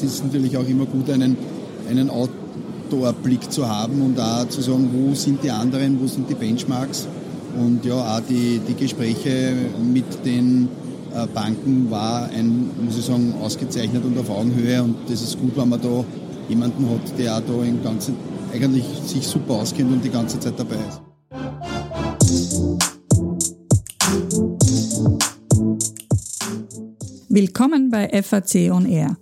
Es ist natürlich auch immer gut, einen, einen Outdoor-Blick zu haben und auch zu sagen, wo sind die anderen, wo sind die Benchmarks. Und ja, auch die, die Gespräche mit den äh, Banken war ein, muss ich sagen, ausgezeichnet und auf Augenhöhe. Und das ist gut, wenn man da jemanden hat, der auch da im Ganzen eigentlich sich super auskennt und die ganze Zeit dabei ist. Willkommen bei FAC On Air,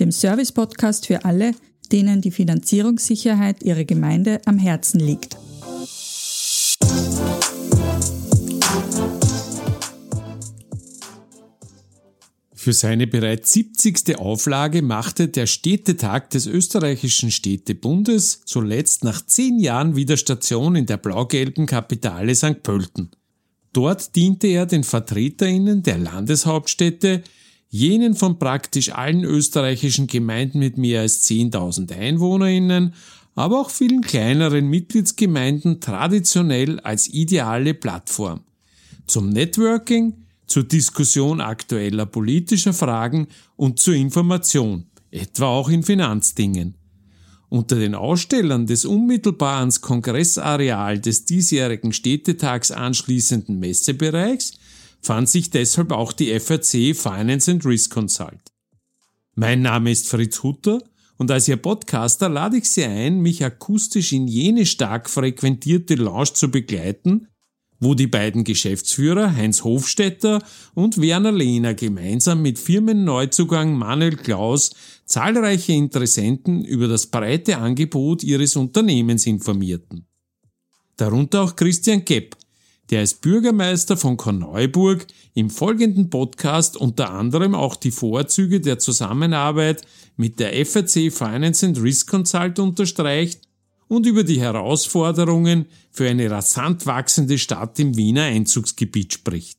dem Service-Podcast für alle, denen die Finanzierungssicherheit ihrer Gemeinde am Herzen liegt. Für seine bereits 70. Auflage machte der Städtetag des österreichischen Städtebundes zuletzt nach zehn Jahren wieder Station in der blau-gelben Kapitale St. Pölten. Dort diente er den VertreterInnen der Landeshauptstädte, jenen von praktisch allen österreichischen Gemeinden mit mehr als 10.000 EinwohnerInnen, aber auch vielen kleineren Mitgliedsgemeinden traditionell als ideale Plattform. Zum Networking, zur Diskussion aktueller politischer Fragen und zur Information, etwa auch in Finanzdingen. Unter den Ausstellern des unmittelbar ans Kongressareal des diesjährigen Städtetags anschließenden Messebereichs fand sich deshalb auch die FRC Finance and Risk Consult. Mein Name ist Fritz Hutter und als Ihr Podcaster lade ich Sie ein, mich akustisch in jene stark frequentierte Lounge zu begleiten, wo die beiden Geschäftsführer Heinz Hofstetter und Werner Lehner gemeinsam mit Firmenneuzugang Manuel Klaus zahlreiche Interessenten über das breite Angebot ihres Unternehmens informierten. Darunter auch Christian Gepp, der als Bürgermeister von Korneuburg im folgenden Podcast unter anderem auch die Vorzüge der Zusammenarbeit mit der FRC Finance and Risk Consult unterstreicht und über die Herausforderungen für eine rasant wachsende Stadt im Wiener Einzugsgebiet spricht.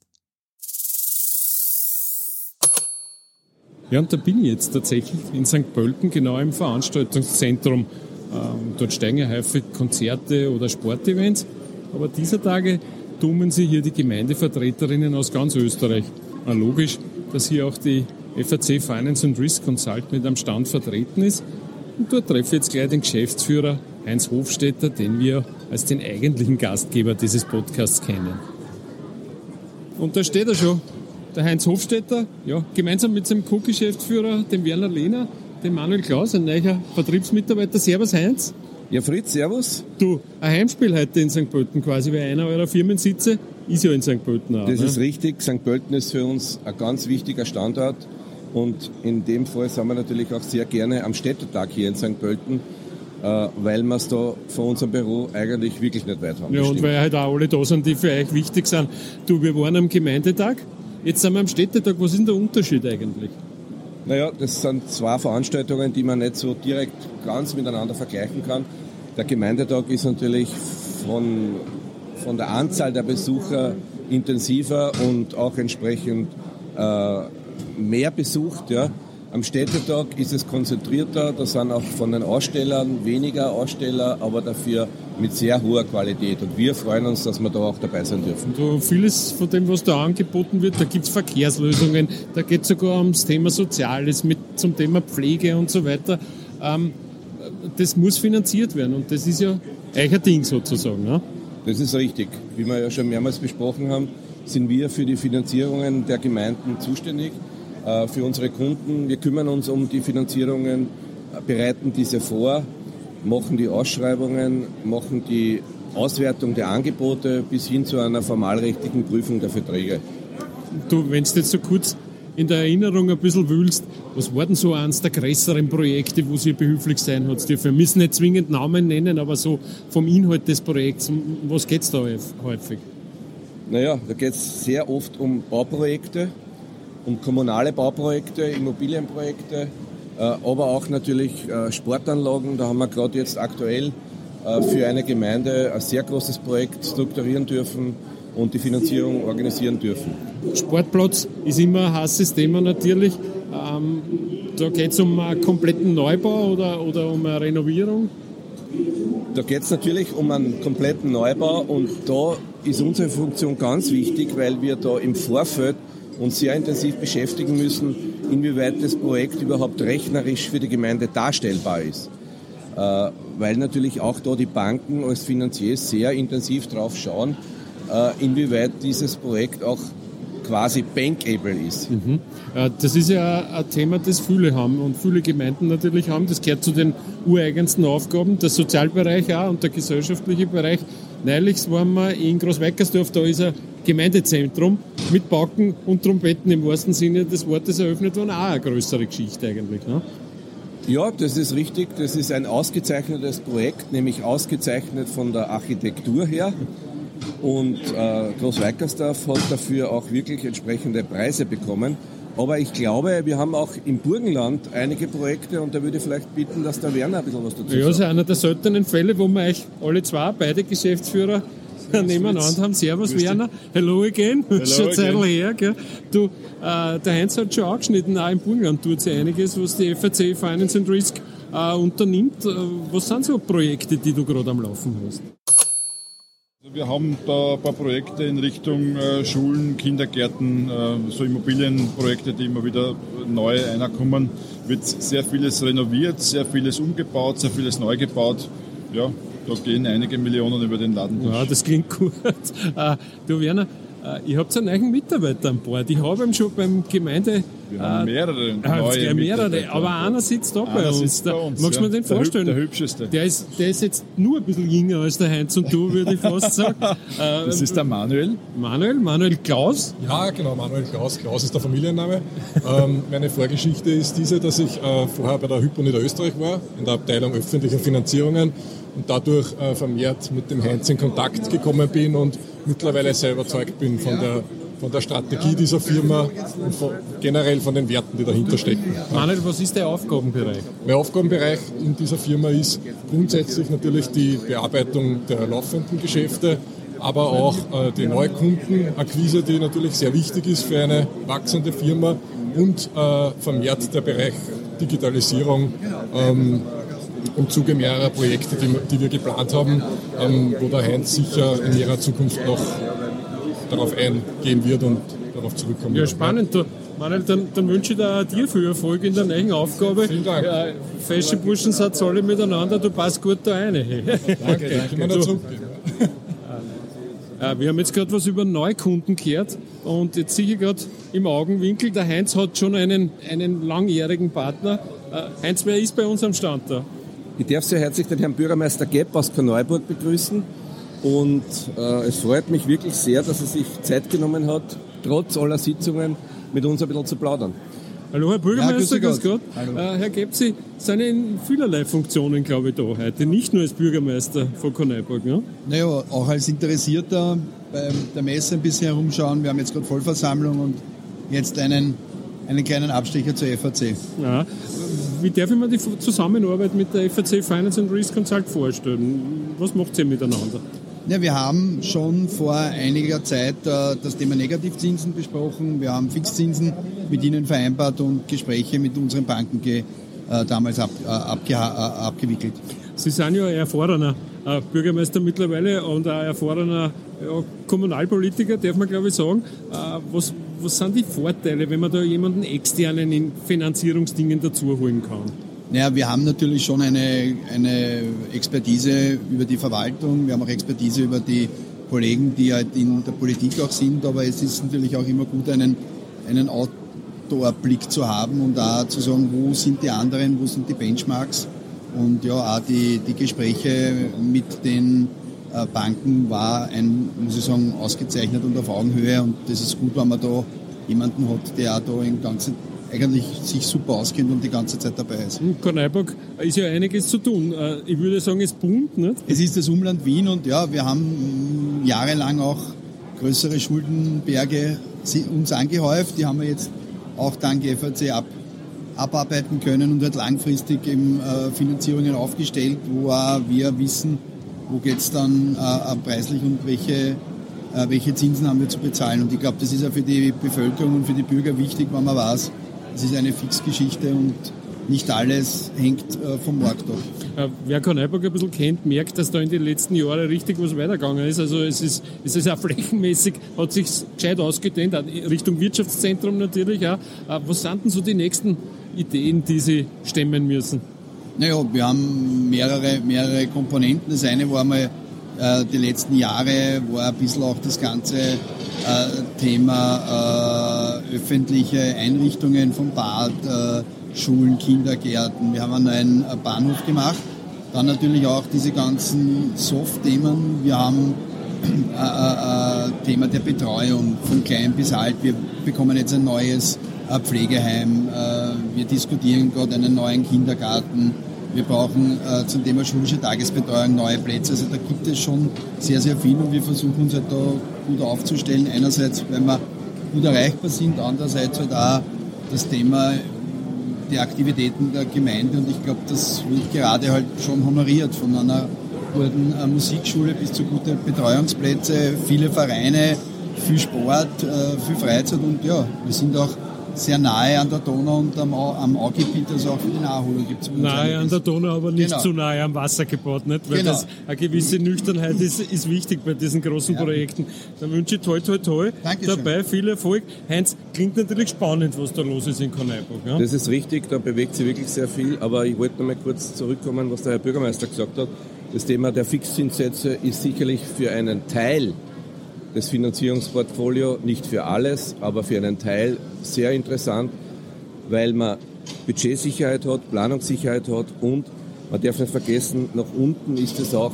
Ja, und da bin ich jetzt tatsächlich in St. Pölten, genau im Veranstaltungszentrum. Ähm, dort steigen ja häufig Konzerte oder Sportevents. Aber dieser Tage tummeln sich hier die Gemeindevertreterinnen aus ganz Österreich. Ja, logisch, dass hier auch die FAC Finance and Risk Consult mit am Stand vertreten ist. Und dort treffe ich jetzt gleich den Geschäftsführer Heinz Hofstetter, den wir als den eigentlichen Gastgeber dieses Podcasts kennen. Und da steht er schon, der Heinz Hofstetter, ja, gemeinsam mit seinem Co-Geschäftsführer, dem Werner Lehner, dem Manuel Klaus, ein neuer Vertriebsmitarbeiter. Servus Heinz. Ja, Fritz, servus. Du, ein Heimspiel heute in St. Pölten quasi, weil einer eurer Firmensitze ist ja in St. Pölten auch. Das ne? ist richtig. St. Pölten ist für uns ein ganz wichtiger Standort. Und in dem Fall sind wir natürlich auch sehr gerne am Städtetag hier in St. Pölten äh, weil wir es da von unserem Büro eigentlich wirklich nicht weit haben. Ja, und weil halt auch alle da sind, die für euch wichtig sind. Du, wir waren am Gemeindetag, jetzt sind wir am Städtetag. Was ist denn der Unterschied eigentlich? Naja, das sind zwei Veranstaltungen, die man nicht so direkt ganz miteinander vergleichen kann. Der Gemeindetag ist natürlich von, von der Anzahl der Besucher intensiver und auch entsprechend äh, mehr besucht. Ja. Am Städtetag ist es konzentrierter, da sind auch von den Ausstellern weniger Aussteller, aber dafür mit sehr hoher Qualität. Und wir freuen uns, dass wir da auch dabei sein dürfen. Du, vieles von dem, was da angeboten wird, da gibt es Verkehrslösungen, da geht es sogar ums Thema Soziales, mit, zum Thema Pflege und so weiter. Ähm, das muss finanziert werden und das ist ja euer Ding sozusagen. Ne? Das ist richtig. Wie wir ja schon mehrmals besprochen haben, sind wir für die Finanzierungen der Gemeinden zuständig. Äh, für unsere Kunden. Wir kümmern uns um die Finanzierungen, bereiten diese vor, machen die Ausschreibungen, machen die Auswertung der Angebote bis hin zu einer formalrechtlichen Prüfung der Verträge. Du, wenn du jetzt so kurz in der Erinnerung ein bisschen wühlst, was war denn so eines der größeren Projekte, wo Sie behilflich sein hat dürfen? Wir müssen nicht zwingend Namen nennen, aber so vom Inhalt des Projekts, um was geht es da häufig? Naja, da geht es sehr oft um Bauprojekte, um kommunale Bauprojekte, Immobilienprojekte, äh, aber auch natürlich äh, Sportanlagen. Da haben wir gerade jetzt aktuell äh, für eine Gemeinde ein sehr großes Projekt strukturieren dürfen und die Finanzierung organisieren dürfen. Sportplatz ist immer ein heißes Thema natürlich. Ähm, da geht es um einen kompletten Neubau oder, oder um eine Renovierung? Da geht es natürlich um einen kompletten Neubau und da ist unsere Funktion ganz wichtig, weil wir da im Vorfeld uns sehr intensiv beschäftigen müssen, inwieweit das Projekt überhaupt rechnerisch für die Gemeinde darstellbar ist. Äh, weil natürlich auch da die Banken als Finanziers sehr intensiv drauf schauen, inwieweit dieses Projekt auch quasi bankable ist. Mhm. Äh, das ist ja ein Thema, das viele haben und viele Gemeinden natürlich haben. Das gehört zu den ureigensten Aufgaben, der Sozialbereich auch und der gesellschaftliche Bereich. Neulich waren wir in Großweikersdorf, da ist ein Gemeindezentrum mit Pauken und Trompeten im wahrsten Sinne des Wortes eröffnet worden. Auch eine größere Geschichte eigentlich. Ne? Ja, das ist richtig. Das ist ein ausgezeichnetes Projekt, nämlich ausgezeichnet von der Architektur her. Und äh, Großweikersdorf hat dafür auch wirklich entsprechende Preise bekommen. Aber ich glaube, wir haben auch im Burgenland einige Projekte und da würde ich vielleicht bitten, dass der Werner ein bisschen was dazu sagt. Ja, das ist einer der seltenen Fälle, wo wir euch alle zwei, beide Geschäftsführer, nebeneinander haben. Servus Werner, hello again, hello schon Zeit her. Gell? Du, äh, der Heinz hat schon angeschnitten, auch im Burgenland tut sich einiges, was die FAC Finance and Risk äh, unternimmt. Äh, was sind so Projekte, die du gerade am Laufen hast? Wir haben da ein paar Projekte in Richtung äh, Schulen, Kindergärten, äh, so Immobilienprojekte, die immer wieder neu reinkommen. Wird sehr vieles renoviert, sehr vieles umgebaut, sehr vieles neu gebaut. Ja, da gehen einige Millionen über den Laden durch. Ja, das klingt gut. Äh, du Werner, äh, ich habe einen neuen Mitarbeiter an Bord. Ich habe ihn schon beim Gemeinde. Wir haben äh, mehrere. Äh, neue mehrere, aber einer sitzt da bei uns. Bei uns. Magst du ja. mir den der vorstellen? Der hübscheste. Der ist, der ist jetzt nur ein bisschen jünger als der Heinz und du, würde ich fast sagen. das ist der Manuel. Manuel, Manuel Klaus. Ja, genau, Manuel Klaus. Klaus ist der Familienname. ähm, meine Vorgeschichte ist diese, dass ich äh, vorher bei der Hypo Niederösterreich war, in der Abteilung öffentliche Finanzierungen und dadurch äh, vermehrt mit dem Heinz in Kontakt gekommen bin und mittlerweile sehr überzeugt bin von der, von der Strategie dieser Firma und von, generell von den Werten, die dahinter stecken. Manuel, was ist der Aufgabenbereich? Mein Aufgabenbereich in dieser Firma ist grundsätzlich natürlich die Bearbeitung der laufenden Geschäfte, aber auch äh, die Neukundenakquise, die natürlich sehr wichtig ist für eine wachsende Firma und äh, vermehrt der Bereich Digitalisierung. Ähm, im Zuge mehrerer Projekte, die, die wir geplant haben, ähm, wo der Heinz sicher in näherer Zukunft noch darauf eingehen wird und darauf zurückkommen wird. Ja, spannend. Manuel, dann, dann, wünsche ich dir, dir viel Erfolg in der neuen Aufgabe. Vielen Dank. Ja, fesche Burschen sind alle miteinander, du passt gut da rein. Danke, danke. So, äh, wir haben jetzt gerade was über Neukunden gehört und jetzt sehe ich gerade im Augenwinkel, der Heinz hat schon einen, einen langjährigen Partner. Äh, Heinz, wer ist bei uns am Stand da? Ich darf sehr herzlich den Herrn Bürgermeister Gepp aus Korneuburg begrüßen. Und äh, es freut mich wirklich sehr, dass er sich Zeit genommen hat, trotz aller Sitzungen mit uns ein bisschen zu plaudern. Hallo Herr Bürgermeister, ja, grüß Gott. Äh, Herr Gepp, Sie sind in vielerlei Funktionen, glaube ich, da heute. Nicht nur als Bürgermeister von Korneuburg. Ne? Naja, auch als Interessierter bei der Messe ein bisschen herumschauen. Wir haben jetzt gerade Vollversammlung und jetzt einen, einen kleinen Abstecher zur FAC. Ja wie darf ich mir die Zusammenarbeit mit der FAC Finance and Risk Consult vorstellen? Was macht ihr miteinander? Ja, wir haben schon vor einiger Zeit äh, das Thema Negativzinsen besprochen. Wir haben Fixzinsen mit Ihnen vereinbart und Gespräche mit unseren Banken ge, äh, damals ab, äh, abge, äh, abgewickelt. Sie sind ja ein erfahrener äh, Bürgermeister mittlerweile und ein erfahrener ja, Kommunalpolitiker, darf man glaube ich sagen. Äh, was, was sind die Vorteile, wenn man da jemanden externen in Finanzierungsdingen dazu holen kann? Naja, wir haben natürlich schon eine, eine Expertise über die Verwaltung, wir haben auch Expertise über die Kollegen, die halt in der Politik auch sind, aber es ist natürlich auch immer gut, einen, einen Outdoor-Blick zu haben und da zu sagen, wo sind die anderen, wo sind die Benchmarks? Und ja, auch die, die Gespräche mit den Banken war ein, muss ich sagen, ausgezeichnet und auf Augenhöhe. Und das ist gut, wenn man da jemanden hat, der auch da im ganzen eigentlich sich super auskennt und die ganze Zeit dabei ist. In Korneuburg ist ja einiges zu tun. Äh, ich würde sagen, es boomt, nicht? Es ist das Umland Wien und ja, wir haben jahrelang auch größere Schuldenberge uns angehäuft. Die haben wir jetzt auch dank FAC ab, abarbeiten können und wird langfristig eben äh, Finanzierungen aufgestellt, wo wir wissen, wo geht es dann äh, preislich und welche, äh, welche Zinsen haben wir zu bezahlen. Und ich glaube, das ist ja für die Bevölkerung und für die Bürger wichtig, wenn man weiß, es ist eine Fixgeschichte und nicht alles hängt äh, vom Markt ab. Äh, wer Korneuburg ein bisschen kennt, merkt, dass da in den letzten Jahren richtig was weitergegangen ist. Also es ist, es ist auch flächenmäßig, hat sich gescheit ausgedehnt, Richtung Wirtschaftszentrum natürlich auch. Äh, was sind denn so die nächsten Ideen, die Sie stemmen müssen? Naja, wir haben mehrere, mehrere Komponenten. Das eine war mal äh, die letzten Jahre war ein bisschen auch das ganze äh, Thema äh, öffentliche Einrichtungen vom Bad, äh, Schulen, Kindergärten. Wir haben einen neuen äh, Bahnhof gemacht. Dann natürlich auch diese ganzen Soft-Themen. Wir haben äh, Thema der Betreuung von klein bis alt. Wir bekommen jetzt ein neues Pflegeheim. wir diskutieren gerade einen neuen Kindergarten. Wir brauchen äh, zum Thema schulische Tagesbetreuung neue Plätze. Also da gibt es schon sehr, sehr viel und wir versuchen uns halt da gut aufzustellen. Einerseits, weil wir gut erreichbar sind, andererseits halt auch das Thema der Aktivitäten der Gemeinde und ich glaube, das wird gerade halt schon honoriert von einer guten äh, Musikschule bis zu guten Betreuungsplätze, viele Vereine, viel Sport, äh, viel Freizeit und ja, wir sind auch sehr nahe an der Donau und am, am Augebiet, also auch für die Naherholung gibt es. Nahe an der Donau, aber nicht genau. zu nahe am Wasser gebaut, nicht? Weil genau. das, eine gewisse Nüchternheit ist, ist wichtig bei diesen großen ja. Projekten. Dann wünsche ich toi, toi, toi. Dankeschön. Dabei viel Erfolg. Heinz, klingt natürlich spannend, was da los ist in Korneuburg. Ja? Das ist richtig, da bewegt sich wirklich sehr viel, aber ich wollte noch mal kurz zurückkommen, was der Herr Bürgermeister gesagt hat. Das Thema der Fixzinssätze ist sicherlich für einen Teil das Finanzierungsportfolio, nicht für alles, aber für einen Teil sehr interessant, weil man Budgetsicherheit hat, Planungssicherheit hat und man darf nicht vergessen, nach unten ist es auch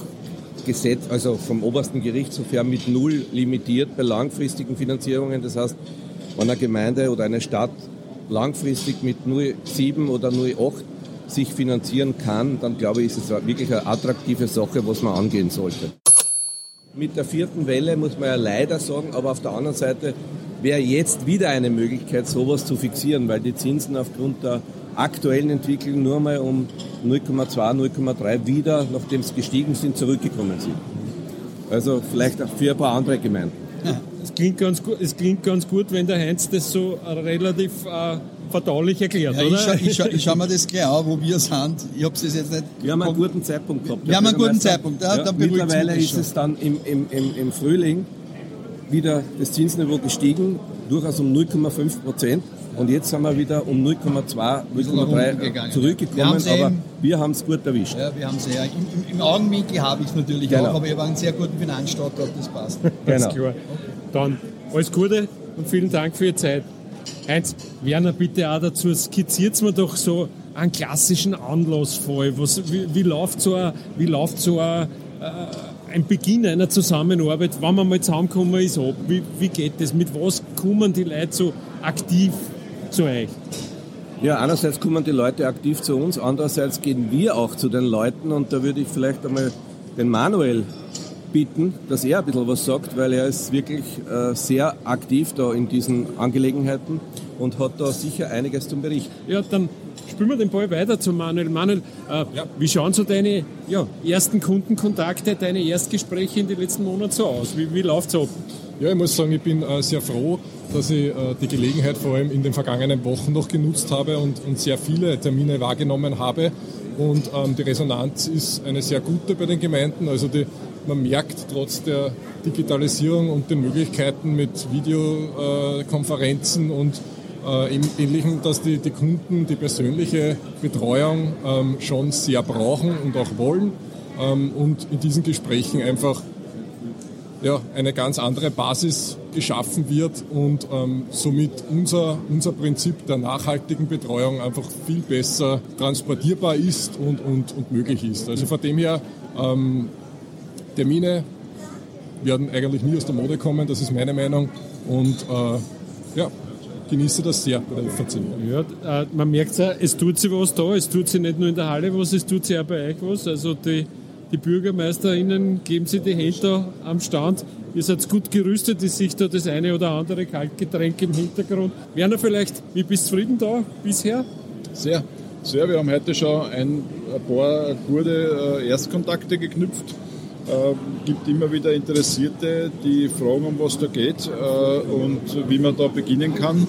Gesetz, also vom obersten Gericht sofern mit Null limitiert bei langfristigen Finanzierungen. Das heißt, wenn eine Gemeinde oder eine Stadt langfristig mit 0,7 oder 0,8 sich finanzieren kann, dann glaube ich, ist es wirklich eine attraktive Sache, was man angehen sollte mit der vierten Welle, muss man ja leider sagen, aber auf der anderen Seite wäre jetzt wieder eine Möglichkeit, sowas zu fixieren, weil die Zinsen aufgrund der aktuellen Entwicklung nur mal um 0,2, 0,3 wieder, nachdem es gestiegen sind, zurückgekommen sind. Also vielleicht auch für ein paar andere Gemeinden. Es klingt ganz gut, es klingt ganz gut wenn der Heinz das so relativ äh, verdaulich erklärt, ja, oder? Ich, scha, ich, scha, ich schaue mir das gleich an, wo wir sind. Ich habe es jetzt nicht... Wir haben einen guten Zeitpunkt gehabt. Wir haben einen guten Zeitpunkt, ja, ja, Mittlerweile ist es dann im, im, im, im Frühling wieder das Zinsniveau gestiegen, durchaus um 0,5 Prozent. Und jetzt sind wir wieder um 0,2, 0,3 zurückgekommen, wir aber wir haben es gut erwischt. Ja, wir haben es ja. Im, im, Im, Augenwinkel habe ich es natürlich genau. auch, aber ich habe einen sehr guten Finanzstandort, das passt. genau. klar. Dann alles Gute und vielen Dank für Ihre Zeit. Heinz, Werner, bitte auch dazu, skizziert mir doch so einen klassischen Anlassfall. Was, wie, wie läuft so ein, wie läuft so ein, äh, ein Beginn einer Zusammenarbeit, wenn man mal zusammenkommen ist, ab? Wie, wie geht das? Mit was kommen die Leute so aktiv zu euch? Ja, einerseits kommen die Leute aktiv zu uns, andererseits gehen wir auch zu den Leuten und da würde ich vielleicht einmal den Manuel bitten, dass er ein bisschen was sagt, weil er ist wirklich äh, sehr aktiv da in diesen Angelegenheiten und hat da sicher einiges zum Berichten. Ja, dann spielen wir den Ball weiter zu Manuel. Manuel, äh, ja. wie schauen so deine ja, ersten Kundenkontakte, deine Erstgespräche in den letzten Monaten so aus? Wie, wie läuft es ab? Ja, ich muss sagen, ich bin äh, sehr froh, dass ich äh, die Gelegenheit vor allem in den vergangenen Wochen noch genutzt habe und, und sehr viele Termine wahrgenommen habe. Und ähm, die Resonanz ist eine sehr gute bei den Gemeinden. Also die man merkt trotz der Digitalisierung und den Möglichkeiten mit Videokonferenzen und äh, Ähnlichem, dass die, die Kunden die persönliche Betreuung ähm, schon sehr brauchen und auch wollen ähm, und in diesen Gesprächen einfach ja, eine ganz andere Basis geschaffen wird und ähm, somit unser, unser Prinzip der nachhaltigen Betreuung einfach viel besser transportierbar ist und, und, und möglich ist. Also von dem her ähm, Termine werden eigentlich nie aus der Mode kommen, das ist meine Meinung. Und äh, ja, genieße das sehr bei der FAC. Ja, äh, man merkt ja, es tut sich was da, es tut sich nicht nur in der Halle was, es tut sich auch bei euch was. Also die, die BürgermeisterInnen geben sich die Hände da am Stand. Ihr seid gut gerüstet, ist sich da das eine oder andere Kaltgetränk im Hintergrund. Werner, vielleicht, wie bist du zufrieden da bisher? Sehr, sehr. Wir haben heute schon ein, ein paar gute äh, Erstkontakte geknüpft äh, gibt immer wieder Interessierte, die fragen, um was da geht äh, und wie man da beginnen kann.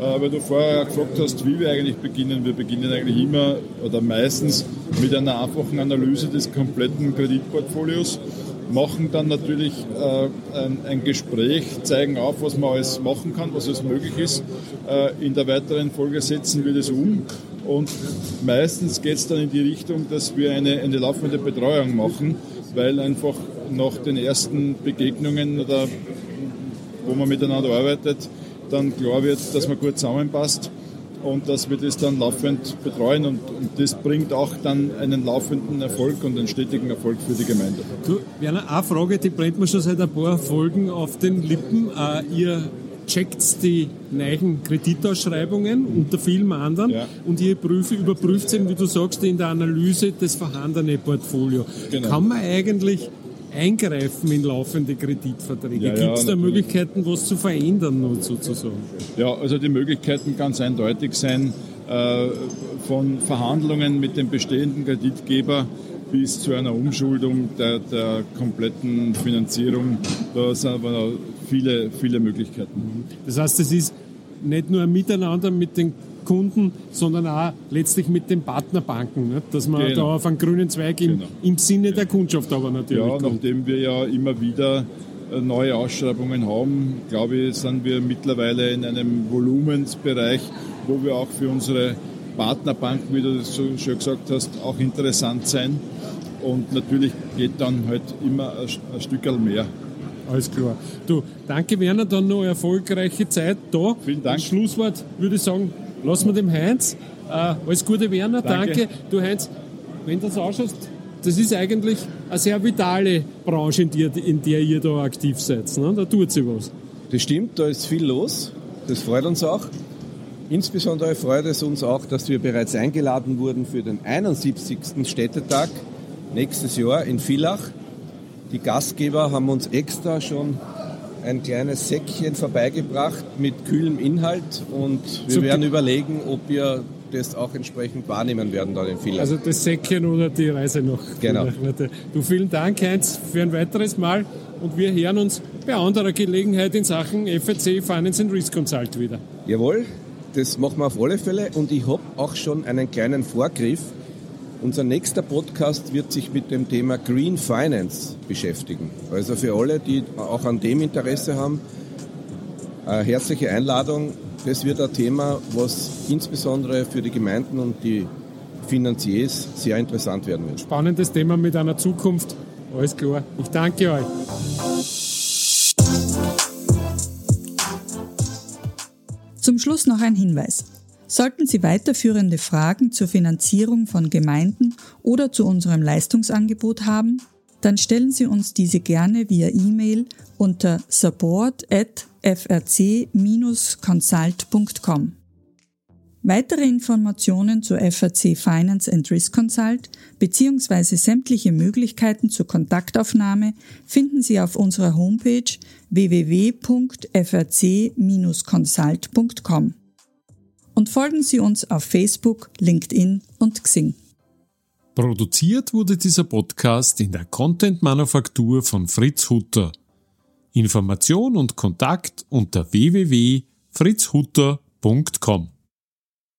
äh, weil du vorher gefragt hast, wie wir eigentlich beginnen. Wir beginnen eigentlich immer oder meistens mit einer einfachen Analyse des kompletten Kreditportfolios, machen dann natürlich äh, ein, Gespräch, zeigen auf, was man alles machen kann, was alles möglich ist. In der weiteren Folge setzen wir das um und meistens geht es dann in die Richtung, dass wir eine, eine laufende Betreuung machen, weil einfach nach den ersten Begegnungen oder wo man miteinander arbeitet, dann klar wird, dass man gut zusammenpasst und dass wir das dann laufend betreuen und, und, das bringt auch dann einen laufenden Erfolg und einen stetigen Erfolg für die Gemeinde. Du, Werner, eine Frage, die brennt mir schon seit ein paar Folgen auf den Lippen. Uh, ihr checkt die neuen Kreditausschreibungen unter vielen anderen ja. und ihr prüfe, überprüft, wie du sagst, in der Analyse das vorhandene Portfolio. Genau. Kann man eigentlich eingreifen in laufende Kreditverträge? Ja, Gibt es da natürlich. Möglichkeiten, was zu verändern sozusagen? Ja, also die Möglichkeiten ganz eindeutig sein, äh, von Verhandlungen mit dem bestehenden Kreditgeber bis zu einer Umschuldung der, der kompletten Finanzierung. Da sind aber viele, viele Möglichkeiten. Das heißt, es ist nicht nur ein Miteinander mit den Kunden, sondern auch letztlich mit den Partnerbanken, nicht? dass man genau. da auf einen grünen Zweig im, genau. im Sinne der Kundschaft aber natürlich Ja, kommt. nachdem wir ja immer wieder äh, neue Ausschreibungen haben, glaube ich, sind wir mittlerweile in einem Volumensbereich, wo wir auch für unsere Partnerbanken, wie du das so schön gesagt hast, auch interessant sein. Und natürlich geht dann halt immer ein, ein Stück mehr. Alles klar. Du, danke Werner, dann noch erfolgreiche Zeit da. Vielen Dank. Als Schlusswort würde ich sagen, lassen wir dem Heinz. Äh, alles Gute, Werner, danke. danke. Du Heinz, wenn du das ausschaust, das ist eigentlich eine sehr vitale Branche, in der, in der ihr da aktiv seid. Ne? Da tut sich was. Das stimmt, da ist viel los. Das freut uns auch. Insbesondere freut es uns auch, dass wir bereits eingeladen wurden für den 71. Städtetag nächstes Jahr in Villach. Die Gastgeber haben uns extra schon ein kleines Säckchen vorbeigebracht mit kühlem Inhalt und wir Super. werden überlegen, ob wir das auch entsprechend wahrnehmen werden dann in Villach. Also das Säckchen oder die Reise noch. Genau. Du vielen Dank, Heinz, für ein weiteres Mal und wir hören uns bei anderer Gelegenheit in Sachen FEC Finance and Risk Consult wieder. Jawohl, das machen wir auf alle Fälle und ich habe auch schon einen kleinen Vorgriff unser nächster Podcast wird sich mit dem Thema Green Finance beschäftigen. Also für alle, die auch an dem Interesse haben, eine herzliche Einladung. Das wird ein Thema, was insbesondere für die Gemeinden und die Finanziers sehr interessant werden wird. Spannendes Thema mit einer Zukunft. Alles klar. Ich danke euch. Zum Schluss noch ein Hinweis. Sollten Sie weiterführende Fragen zur Finanzierung von Gemeinden oder zu unserem Leistungsangebot haben, dann stellen Sie uns diese gerne via E-Mail unter support at frc-consult.com. Weitere Informationen zu FRC Finance and Risk Consult bzw. sämtliche Möglichkeiten zur Kontaktaufnahme finden Sie auf unserer Homepage www.frc-consult.com und folgen Sie uns auf Facebook, LinkedIn und Xing. Produziert wurde dieser Podcast in der Content Manufaktur von Fritz Hutter. Information und Kontakt unter www.fritzhutter.com.